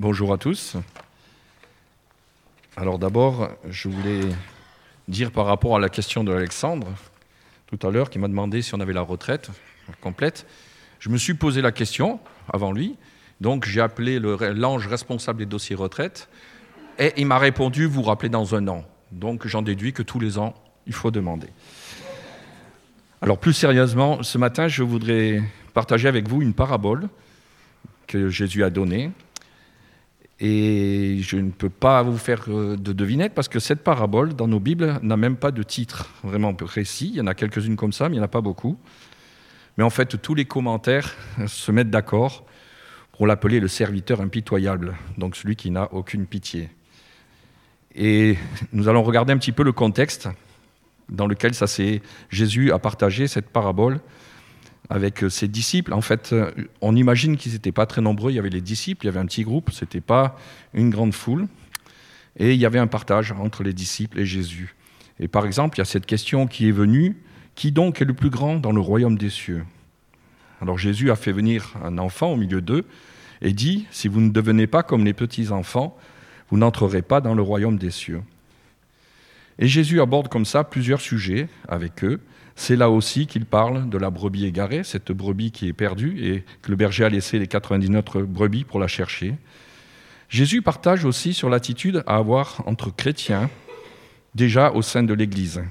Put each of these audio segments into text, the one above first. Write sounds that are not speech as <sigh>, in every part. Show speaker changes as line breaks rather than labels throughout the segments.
Bonjour à tous. Alors d'abord, je voulais dire par rapport à la question de Alexandre, tout à l'heure, qui m'a demandé si on avait la retraite complète. Je me suis posé la question avant lui, donc j'ai appelé l'ange responsable des dossiers retraite, et il m'a répondu, vous rappelez dans un an. Donc j'en déduis que tous les ans, il faut demander. Alors plus sérieusement, ce matin, je voudrais partager avec vous une parabole que Jésus a donnée et je ne peux pas vous faire euh, de devinette parce que cette parabole, dans nos Bibles, n'a même pas de titre vraiment précis. Il y en a quelques-unes comme ça, mais il n'y en a pas beaucoup. Mais en fait, tous les commentaires <laughs> se mettent d'accord pour l'appeler le serviteur impitoyable, donc celui qui n'a aucune pitié. Et nous allons regarder un petit peu le contexte dans lequel ça Jésus a partagé cette parabole avec euh, ses disciples. En fait, euh, on imagine qu'ils n'étaient pas très nombreux. Il y avait les disciples, il y avait un petit groupe, ce n'était pas une grande foule. Et il y avait un partage entre les disciples et Jésus. Et par exemple, il y a cette question qui est venue, qui donc est le plus grand dans le royaume des cieux? Alors Jésus a fait venir un enfant au milieu d'eux et dit, si vous ne devenez pas comme les petits-enfants, vous n'entrerez pas dans le royaume des cieux. Et Jésus aborde comme ça plusieurs sujets avec eux. C'est là aussi qu'il parle de la brebis égarée, cette brebis qui est perdue et que le berger a laissé les 99 brebis pour la chercher. Jésus partage aussi sur l'attitude à avoir entre chrétiens déjà au sein de l'Église.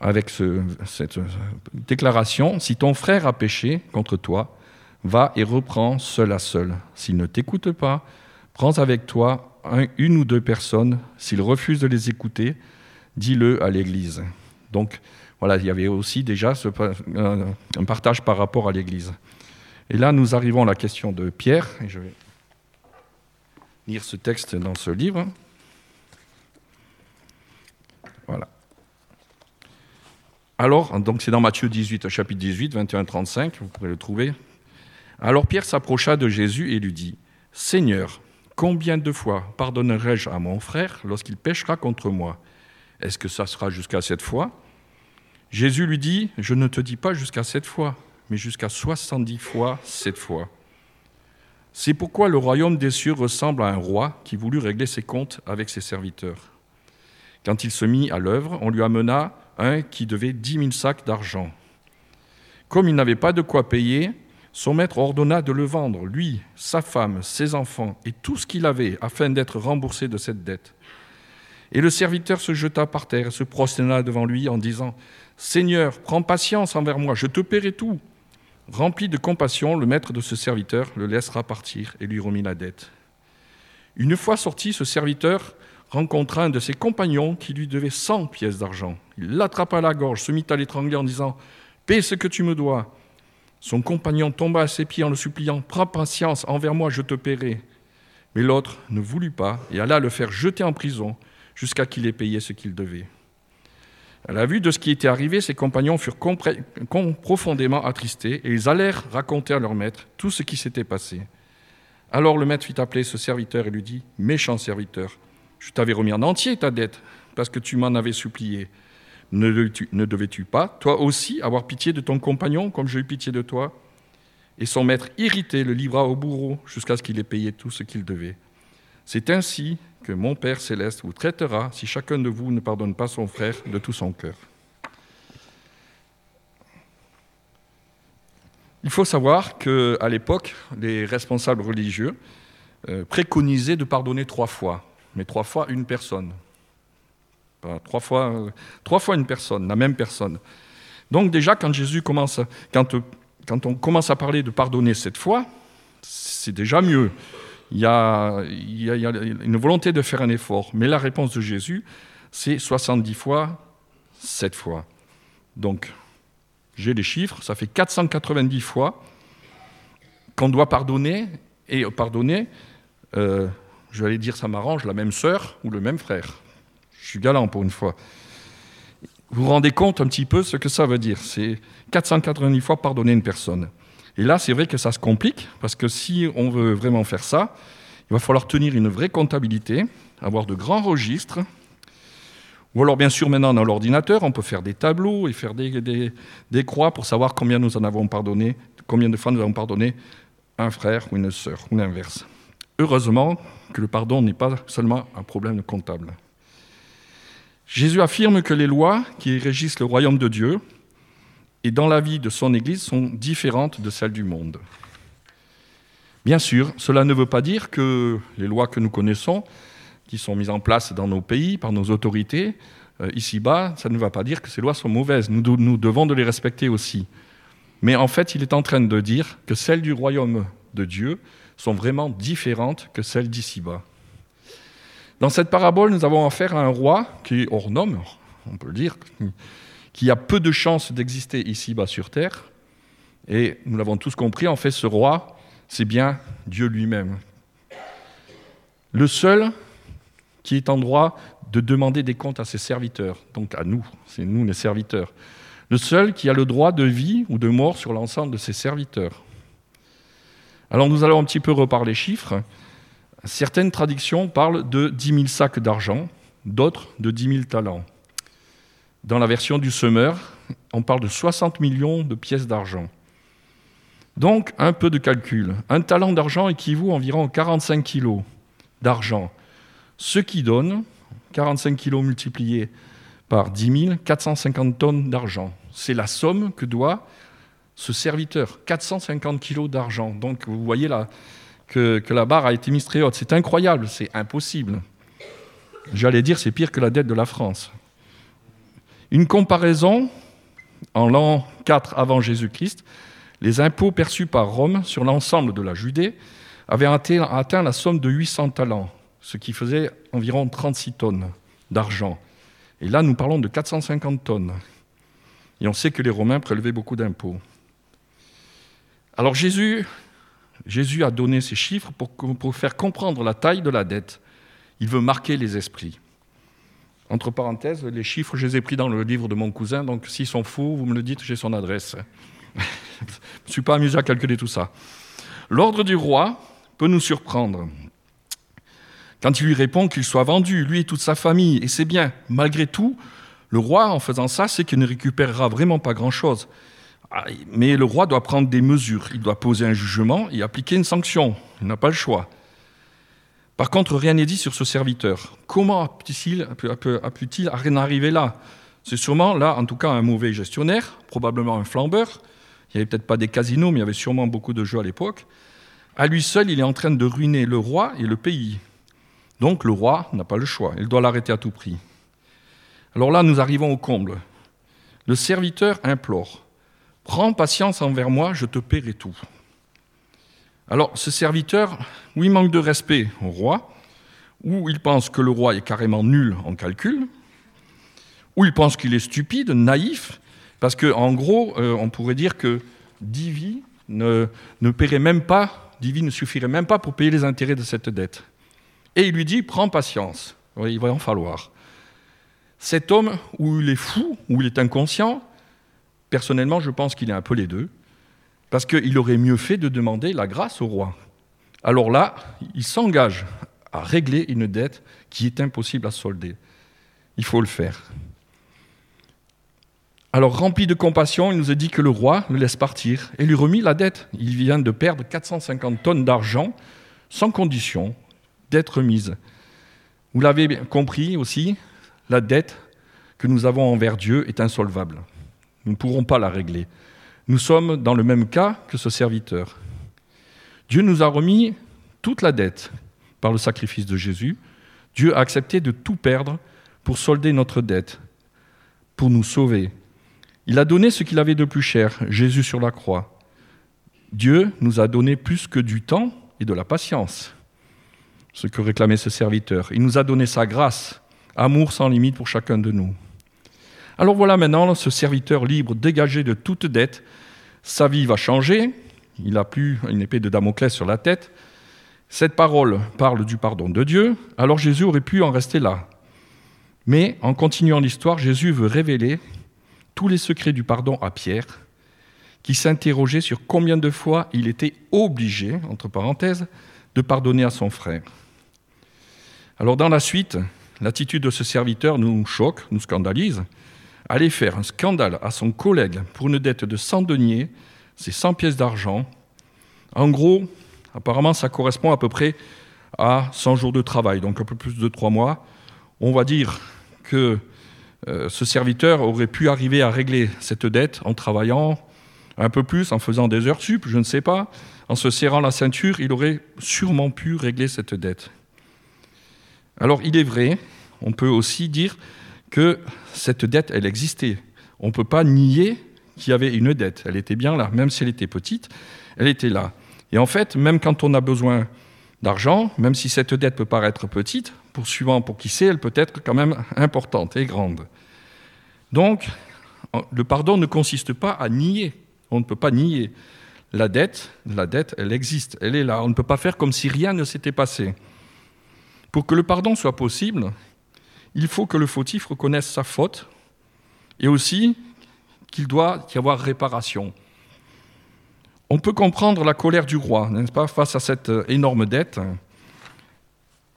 Avec cette déclaration, si ton frère a péché contre toi, va et reprends seul à seul. S'il ne t'écoute pas, prends avec toi une ou deux personnes. S'il refuse de les écouter, dis-le à l'Église. Donc, voilà, il y avait aussi déjà un partage par rapport à l'Église. Et là, nous arrivons à la question de Pierre, et je vais lire ce texte dans ce livre. Voilà. Alors, donc c'est dans Matthieu 18, chapitre 18, 21-35, vous pourrez le trouver. Alors Pierre s'approcha de Jésus et lui dit, Seigneur, combien de fois pardonnerai-je à mon frère lorsqu'il péchera contre moi? Est-ce que ça sera jusqu'à cette fois? Jésus lui dit, je ne te dis pas jusqu'à sept fois, mais jusqu'à soixante-dix fois sept fois. C'est pourquoi le royaume des cieux ressemble à un roi qui voulut régler ses comptes avec ses serviteurs. Quand il se mit à l'œuvre, on lui amena un qui devait dix mille sacs d'argent. Comme il n'avait pas de quoi payer, son maître ordonna de le vendre, lui, sa femme, ses enfants et tout ce qu'il avait, afin d'être remboursé de cette dette. Et le serviteur se jeta par terre et se prosterna devant lui en disant Seigneur, prends patience envers moi, je te paierai tout. Rempli de compassion, le maître de ce serviteur le laissera partir et lui remit la dette. Une fois sorti, ce serviteur rencontra un de ses compagnons qui lui devait cent pièces d'argent. Il l'attrapa à la gorge, se mit à l'étrangler en disant Paie ce que tu me dois. Son compagnon tomba à ses pieds en le suppliant Prends patience envers moi, je te paierai. Mais l'autre ne voulut pas et alla le faire jeter en prison jusqu'à qu'il ait payé ce qu'il devait. À la vue de ce qui était arrivé, ses compagnons furent profondément attristés et ils allèrent raconter à leur maître tout ce qui s'était passé. Alors le maître fit appeler ce serviteur et lui dit Méchant serviteur, je t'avais remis en entier ta dette parce que tu m'en avais supplié. Ne, devais-tu pas, toi aussi, avoir pitié de ton compagnon comme j'ai eu pitié de toi? Et son maître, irrité, le livra au bourreau jusqu'à ce qu'il ait payé tout ce qu'il devait. C'est ainsi que mon Père céleste vous traitera si chacun de vous ne pardonne pas son frère de tout son cœur. Il faut savoir qu'à l'époque, les responsables religieux euh, préconisaient de pardonner trois fois, mais trois fois une personne. trois, fois, euh, trois fois une personne, la même personne. Donc déjà, quand Jésus commence, quand, quand on commence à parler de pardonner cette fois, c'est déjà mieux il y, a, une volonté de faire un effort. Mais la réponse de Jésus, c'est 70 fois, 7 fois. Donc, j'ai les chiffres, ça fait 490 fois qu'on doit pardonner, et pardonner, euh, je vais aller dire ça m'arrange, la même sœur ou le même frère. Je suis galant pour une fois. Vous vous rendez compte un petit peu ce que ça veut dire C'est 490 fois pardonner une personne. Et là, c'est vrai que ça se complique, parce que si on veut vraiment faire ça, il va falloir tenir une vraie comptabilité, avoir de grands registres. Ou alors, bien sûr, maintenant, dans l'ordinateur, on peut faire des tableaux et faire des, des, croix pour savoir combien nous en avons pardonné, combien de fois nous avons pardonné un frère ou une sœur, ou l'inverse. Heureusement que le pardon n'est pas seulement un problème comptable. Jésus affirme que les lois qui régissent le royaume de Dieu et dans la vie de son Église sont différentes de celles du monde. Bien sûr, cela ne veut pas dire que les lois que nous connaissons, qui sont mises en place dans nos pays par nos autorités, euh, ici-bas, ça ne va pas dire que ces lois sont mauvaises. Nous, devons de les respecter aussi. Mais en fait, il est en train de dire que celles du royaume de Dieu sont vraiment différentes que celles d'ici-bas. Dans cette parabole, nous avons affaire à un roi qui est hors norme, on peut le dire, qui a peu de chances d'exister ici-bas sur terre. Et nous l'avons tous compris, en fait, ce roi, c'est bien Dieu lui-même. Le seul qui est en droit de demander des comptes à ses serviteurs, donc à nous, c'est nous les serviteurs. Le seul qui a le droit de vie ou de mort sur l'ensemble de ses serviteurs. Alors nous allons un petit peu reparler chiffres. Certaines traductions parlent de 10 000 sacs d'argent, d'autres de 10 000 talents. Dans la version du semeur, on parle de 60 millions de pièces d'argent. Donc, un peu de calcul. Un talent d'argent équivaut environ 45 kilos d'argent, ce qui donne 45 kilos multipliés par 10 000, 450 tonnes d'argent. C'est la somme que doit ce serviteur, 450 kilos d'argent. Donc, vous voyez là que, que la barre a été mise très haute. C'est incroyable, c'est impossible. J'allais dire, c'est pire que la dette de la France. Une comparaison, en l'an 4 avant Jésus-Christ, les impôts perçus par Rome sur l'ensemble de la Judée avaient atteint la somme de 800 talents, ce qui faisait environ 36 tonnes d'argent. Et là, nous parlons de 450 tonnes. Et on sait que les Romains prélevaient beaucoup d'impôts. Alors Jésus, a donné ces chiffres pour faire comprendre la taille de la dette. Il veut marquer les esprits. Entre parenthèses, les chiffres, je les ai pris dans le livre de mon cousin, donc s'ils sont faux, vous me le dites, j'ai son adresse. <laughs> je ne suis pas amusé à calculer tout ça. L'ordre du roi peut nous surprendre. Quand il lui répond qu'il soit vendu, lui et toute sa famille, et c'est bien, malgré tout, le roi, en faisant ça, c'est qu'il ne récupérera vraiment pas grand-chose. Ah, mais le roi doit prendre des mesures, il doit poser un jugement et appliquer une sanction. Il n'a pas le choix. Par contre, rien n'est dit sur ce serviteur. Comment a-t-il pu en arriver là? C'est sûrement là, en tout cas, un mauvais gestionnaire, probablement un flambeur. Il n'y avait peut-être pas des casinos, mais il y avait sûrement beaucoup de jeux à l'époque. À lui seul, il est en train de ruiner le roi et le pays. Donc le roi n'a pas le choix, il doit l'arrêter à tout prix. Alors là, nous arrivons au comble. Le serviteur implore Prends patience envers moi, je te paierai tout. Alors, ce serviteur, ou il manque de respect au roi, ou il pense que le roi est carrément nul en calcul, ou il pense qu'il est stupide, naïf, parce qu'en gros, euh, on pourrait dire que Divi ne, paierait même pas, Divi ne suffirait même pas pour payer les intérêts de cette dette. Et il lui dit, prends patience, il va en falloir. Cet homme, ou il est fou, ou il est inconscient, personnellement, je pense qu'il est un peu les deux, parce qu'il aurait mieux fait de demander la grâce au roi. Alors là, il s'engage à régler une dette qui est impossible à solder. Il faut le faire. Alors, rempli de compassion, il nous a dit que le roi le laisse partir et lui remit la dette. Il vient de perdre 450 tonnes d'argent sans condition d'être mise. Vous l'avez compris aussi, la dette que nous avons envers Dieu est insolvable. Nous ne pourrons pas la régler. Nous sommes dans le même cas que ce serviteur. Dieu nous a remis toute la dette par le sacrifice de Jésus. Dieu a accepté de tout perdre pour solder notre dette, pour nous sauver. Il a donné ce qu'il avait de plus cher, Jésus sur la croix. Dieu nous a donné plus que du temps et de la patience, ce que réclamait ce serviteur. Il nous a donné sa grâce, amour sans limite pour chacun de nous. Alors voilà maintenant ce serviteur libre, dégagé de toute dette. Sa vie va changer. Il n'a plus une épée de Damoclès sur la tête. Cette parole parle du pardon de Dieu. Alors Jésus aurait pu en rester là. Mais en continuant l'histoire, Jésus veut révéler tous les secrets du pardon à Pierre, qui s'interrogeait sur combien de fois il était obligé, entre parenthèses, de pardonner à son frère. Alors dans la suite, l'attitude de ce serviteur nous choque, nous scandalise aller faire un scandale à son collègue pour une dette de 100 deniers, c'est 100 pièces d'argent. En gros, apparemment, ça correspond à peu près à 100 jours de travail, donc un peu plus de 3 mois. On va dire que euh, ce serviteur aurait pu arriver à régler cette dette en travaillant un peu plus, en faisant des heures sup, je ne sais pas, en se serrant la ceinture, il aurait sûrement pu régler cette dette. Alors il est vrai, on peut aussi dire que cette dette, elle existait. On ne peut pas nier qu'il y avait une dette. Elle était bien là, même si elle était petite, elle était là. Et en fait, même quand on a besoin d'argent, même si cette dette peut paraître petite, pour suivant pour qui c'est, elle peut être quand même importante et grande. Donc, le pardon ne consiste pas à nier. On ne peut pas nier la dette. La dette, elle existe, elle est là. On ne peut pas faire comme si rien ne s'était passé. Pour que le pardon soit possible, il faut que le fautif reconnaisse sa faute et aussi qu'il doit y avoir réparation. On peut comprendre la colère du roi, n'est-ce pas, face à cette euh, énorme dette,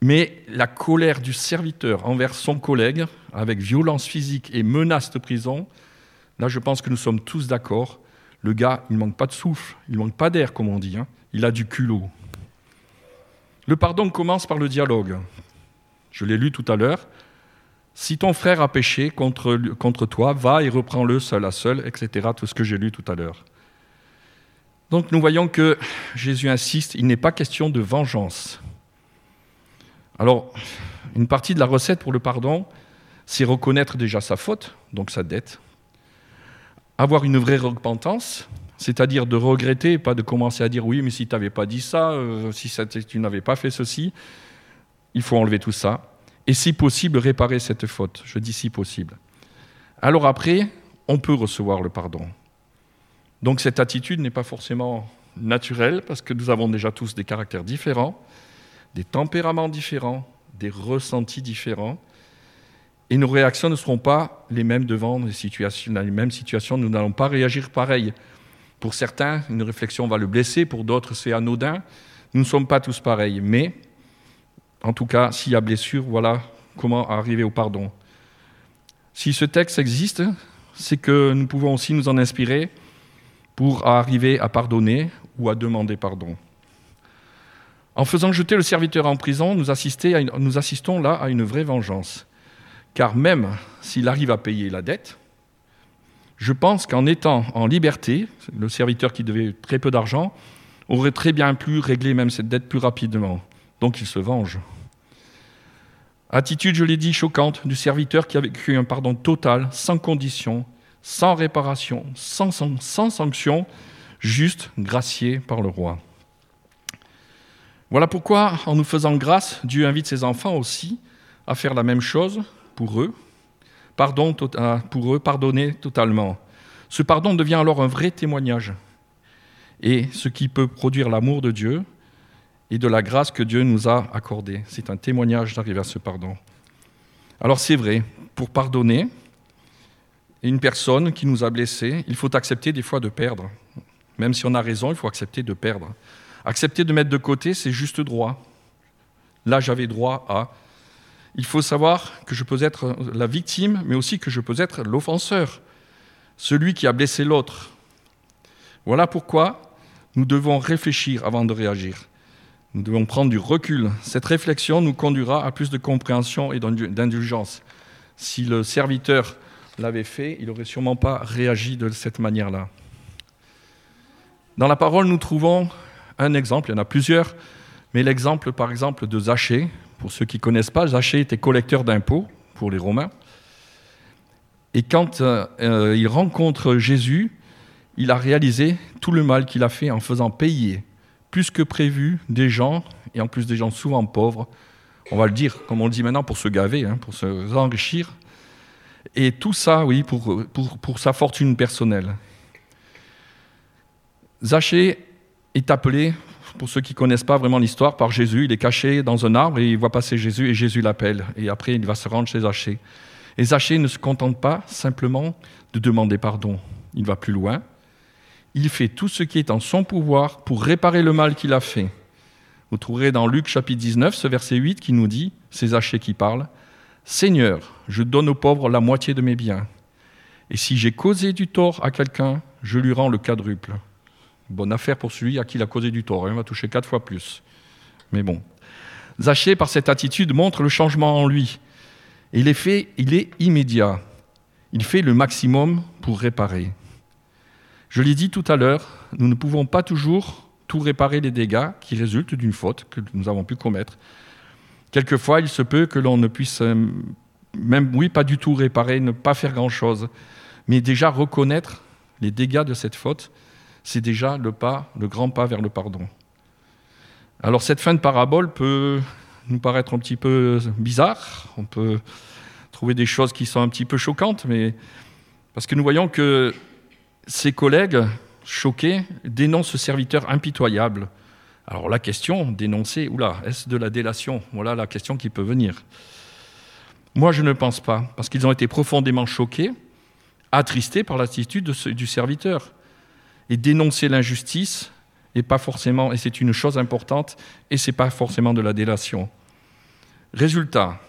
mais la colère du serviteur envers son collègue, avec violence physique et menace de prison, là je pense que nous sommes tous d'accord. Le gars, il ne manque pas de souffle, il ne manque pas d'air, comme on dit, hein. il a du culot. Le pardon commence par le dialogue. Je l'ai lu tout à l'heure. Si ton frère a péché contre, contre toi, va et reprends-le seul à seul, etc. Tout ce que j'ai lu tout à l'heure. Donc nous voyons que Jésus insiste, il n'est pas question de vengeance. Alors, une partie de la recette pour le pardon, c'est reconnaître déjà sa faute, donc sa dette, avoir une vraie repentance, c'est-à-dire de regretter, pas de commencer à dire oui, mais si tu n'avais pas dit ça, euh, si tu n'avais pas fait ceci, il faut enlever tout ça, et si possible réparer cette faute. Je dis si possible. Alors après, on peut recevoir le pardon. Donc cette attitude n'est pas forcément naturelle parce que nous avons déjà tous des caractères différents, des tempéraments différents, des ressentis différents. Et nos réactions ne seront pas les mêmes devant les, mêmes situations. Nous n'allons pas réagir pareil. Pour certains, une réflexion va le blesser, pour d'autres, c'est anodin. Nous ne sommes pas tous pareils. Mais, en tout cas, s'il y a blessure, voilà comment arriver au pardon. Si ce texte existe, c'est que nous pouvons aussi nous en inspirer pour arriver à pardonner ou à demander pardon. En faisant jeter le serviteur en prison, nous, assistons là à une vraie vengeance. Car même s'il arrive à payer la dette, je pense qu'en étant en liberté, le serviteur qui devait très peu d'argent aurait très bien pu régler même cette dette plus rapidement. Donc il se venge. Attitude, je l'ai dit, choquante du serviteur qui a vécu un pardon total, sans condition, sans réparation, sans, sanction, juste gracié par le roi. Voilà pourquoi, en nous faisant grâce, Dieu invite ses enfants aussi à faire la même chose pour eux, pardon, pour eux, pardonner totalement. Ce pardon devient alors un vrai témoignage, et ce qui peut produire l'amour de Dieu et de la grâce que Dieu nous a accordée. C'est un témoignage d'arriver à ce pardon. Alors c'est vrai, pour pardonner, une personne qui nous a blessés, il faut accepter des fois de perdre. Même si on a raison, il faut accepter de perdre. Accepter de mettre de côté, c'est juste droit. Là, j'avais droit à. Il faut savoir que je peux être la victime, mais aussi que je peux être l'offenseur, celui qui a blessé l'autre. Voilà pourquoi nous devons réfléchir avant de réagir. Nous devons prendre du recul. Cette réflexion nous conduira à plus de compréhension et d'indulgence. Si le serviteur l'avait fait, il n'aurait sûrement pas réagi de cette manière-là. Dans la parole, nous trouvons un exemple, il y en a plusieurs, mais l'exemple par exemple de Zachée. Pour ceux qui ne connaissent pas, Zachée était collecteur d'impôts pour les Romains. Et quand euh, euh, il rencontre Jésus, il a réalisé tout le mal qu'il a fait en faisant payer plus que prévu des gens, et en plus des gens souvent pauvres, on va le dire, comme on le dit maintenant, pour se gaver, hein, pour se enrichir, et tout ça, oui, pour, pour, sa fortune personnelle. Zachée est appelé, pour ceux qui ne connaissent pas vraiment l'histoire, par Jésus. Il est caché dans un arbre et il voit passer Jésus et Jésus l'appelle. Et après, il va se rendre chez Zachée. Et Zachée ne se contente pas simplement de demander pardon. Il va plus loin. Il fait tout ce qui est en son pouvoir pour réparer le mal qu'il a fait. Vous trouverez dans Luc chapitre 19 ce verset 8 qui nous dit, c'est Zachée qui parle, Seigneur, je donne aux pauvres la moitié de mes biens. Et si j'ai causé du tort à quelqu'un, je lui rends le quadruple. Bonne affaire pour celui à qui il a causé du tort. Hein, il va toucher quatre fois plus. Mais bon. Zachée, par cette attitude, montre le changement en lui. Et l'effet, il est immédiat. Il fait le maximum pour réparer. Je l'ai dit tout à l'heure, nous ne pouvons pas toujours tout réparer les dégâts qui résultent d'une faute que nous avons pu commettre. Quelquefois, il se peut que l'on ne puisse euh, même, oui, pas du tout réparer, ne pas faire grand-chose, mais déjà reconnaître les dégâts de cette faute, c'est déjà le pas, le grand pas vers le pardon. Alors cette fin de parabole peut nous paraître un petit peu bizarre, on peut trouver des choses qui sont un petit peu choquantes, mais parce que nous voyons que ses collègues, choqués, dénoncent ce serviteur impitoyable. Alors la question, dénoncer, oula, est-ce de la délation? Voilà la question qui peut venir. Moi, je ne pense pas, parce qu'ils ont été profondément choqués, attristés par l'attitude du serviteur. Et dénoncer l'injustice, et pas forcément, et c'est une chose importante, et c'est pas forcément de la délation. Résultat,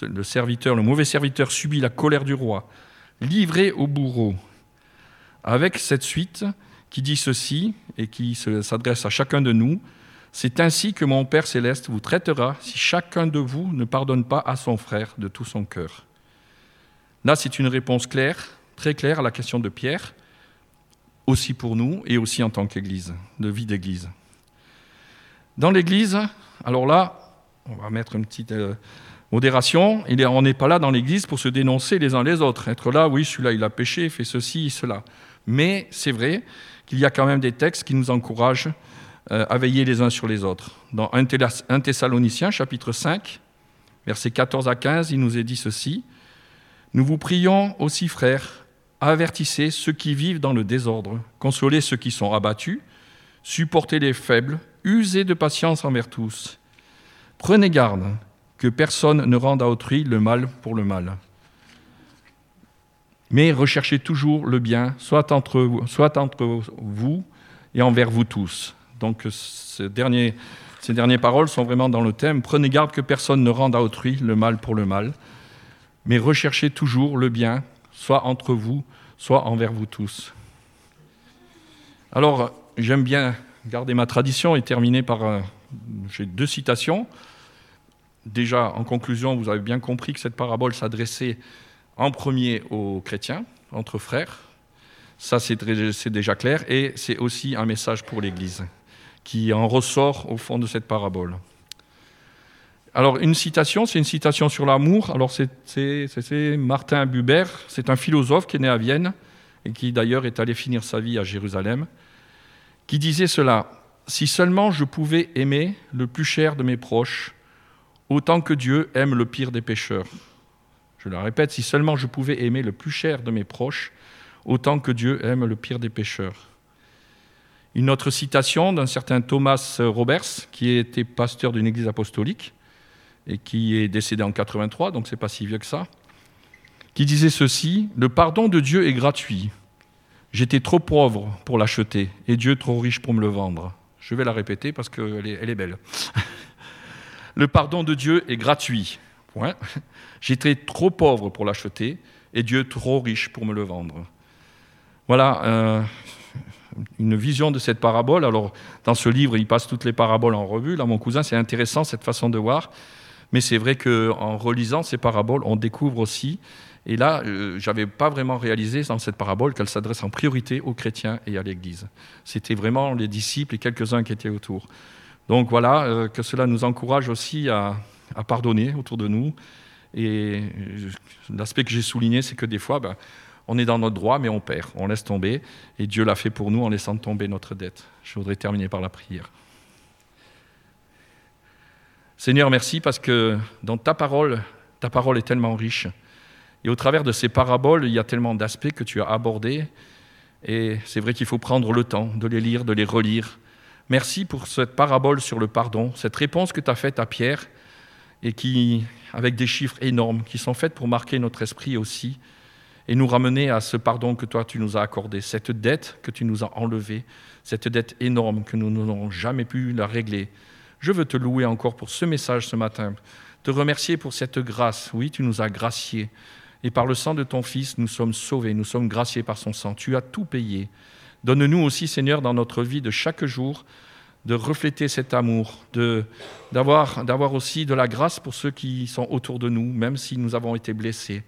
le le mauvais serviteur subit la colère du roi, livré au bourreau, avec cette suite qui dit ceci et qui s'adresse à chacun de nous. C'est ainsi que mon Père céleste vous traitera si chacun de vous ne pardonne pas à son frère de tout son cœur. Là, c'est une réponse claire, très claire à la question de Pierre, aussi pour nous et aussi en tant qu'Église, de vie d'Église. Dans l'Église, alors là, on va mettre une petite euh, modération, on n'est pas là dans l'Église pour se dénoncer les uns les autres, être là, oui, celui-là il a péché, fait ceci, cela. Mais c'est vrai qu'il y a quand même des textes qui nous encouragent euh, à veiller les uns sur les autres. Dans 1 Thessaloniciens, chapitre 5, versets 14 à 15, il nous est dit ceci Nous vous prions aussi, frères, avertissez ceux qui vivent dans le désordre, consolez ceux qui sont abattus, supportez les faibles, usez de patience envers tous. Prenez garde que personne ne rende à autrui le mal pour le mal mais recherchez toujours le bien, soit entre vous, soit entre vous et envers vous tous. Donc ces dernières paroles sont vraiment dans le thème. Prenez garde que personne ne rende à autrui le mal pour le mal, mais recherchez toujours le bien, soit entre vous, soit envers vous tous. Alors, j'aime bien garder ma tradition et terminer par... Euh, j'ai deux citations. Déjà, en conclusion, vous avez bien compris que cette parabole s'adressait en premier aux chrétiens, entre frères. Ça, c'est déjà clair. Et c'est aussi un message pour l'Église qui en ressort au fond de cette parabole. Alors, une citation, c'est une citation sur l'amour. Alors, c'est Martin Buber, c'est un philosophe qui est né à Vienne et qui d'ailleurs est allé finir sa vie à Jérusalem, qui disait cela Si seulement je pouvais aimer le plus cher de mes proches, autant que Dieu aime le pire des pécheurs. Je le répète, si seulement je pouvais aimer le plus cher de mes proches, autant que Dieu aime le pire des pécheurs. Une autre citation d'un certain Thomas Roberts, qui était pasteur d'une église apostolique et qui est décédé en 83, donc c'est pas si vieux que ça, qui disait ceci Le pardon de Dieu est gratuit. J'étais trop pauvre pour l'acheter et Dieu trop riche pour me le vendre. Je vais la répéter parce qu'elle elle est belle. <laughs> le pardon de Dieu est gratuit. J'étais trop pauvre pour l'acheter et Dieu trop riche pour me le vendre. Voilà euh, une vision de cette parabole. Alors, dans ce livre, il passe toutes les paraboles en revue. Là, mon cousin, c'est intéressant cette façon de voir. Mais c'est vrai qu'en relisant ces paraboles, on découvre aussi. Et là, euh, je n'avais pas vraiment réalisé dans cette parabole qu'elle s'adresse en priorité aux chrétiens et à l'Église. C'était vraiment les disciples et quelques-uns qui étaient autour. Donc voilà, euh, que cela nous encourage aussi à, pardonner autour de nous. Et l'aspect que j'ai souligné, c'est que des fois, ben, on est dans notre droit, mais on perd, on laisse tomber. Et Dieu l'a fait pour nous en laissant tomber notre dette. Je voudrais terminer par la prière. Seigneur, merci parce que dans ta parole, ta parole est tellement riche. Et au travers de ces paraboles, il y a tellement d'aspects que tu as abordés. Et c'est vrai qu'il faut prendre le temps de les lire, de les relire. Merci pour cette parabole sur le pardon, cette réponse que tu as faite à Pierre et qui, avec des chiffres énormes, qui sont faits pour marquer notre esprit aussi et nous ramener à ce pardon que toi tu nous as accordé, cette dette que tu nous as enlevée, cette dette énorme que nous n'aurons jamais pu la régler. Je veux te louer encore pour ce message ce matin, te remercier pour cette grâce. Oui, tu nous as graciés. Et par le sang de ton Fils, nous sommes sauvés, nous sommes graciés par son sang. Tu as tout payé. Donne-nous aussi, Seigneur, dans notre vie de chaque jour, de refléter cet amour, d'avoir, aussi de la grâce pour ceux qui sont autour de nous, même si nous avons été blessés.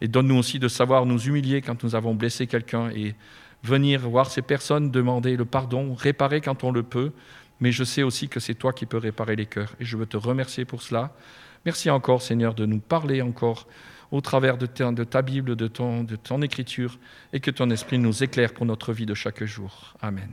Et donne-nous aussi de savoir nous humilier quand nous avons blessé quelqu'un et venir voir ces personnes, demander le pardon, réparer quand on le peut. Mais je sais aussi que c'est toi qui peux réparer les cœurs. Et je veux te remercier pour cela. Merci encore, Seigneur, de nous parler encore au travers de ta, Bible, de ton écriture, et que ton esprit nous éclaire pour notre vie de chaque jour. Amen.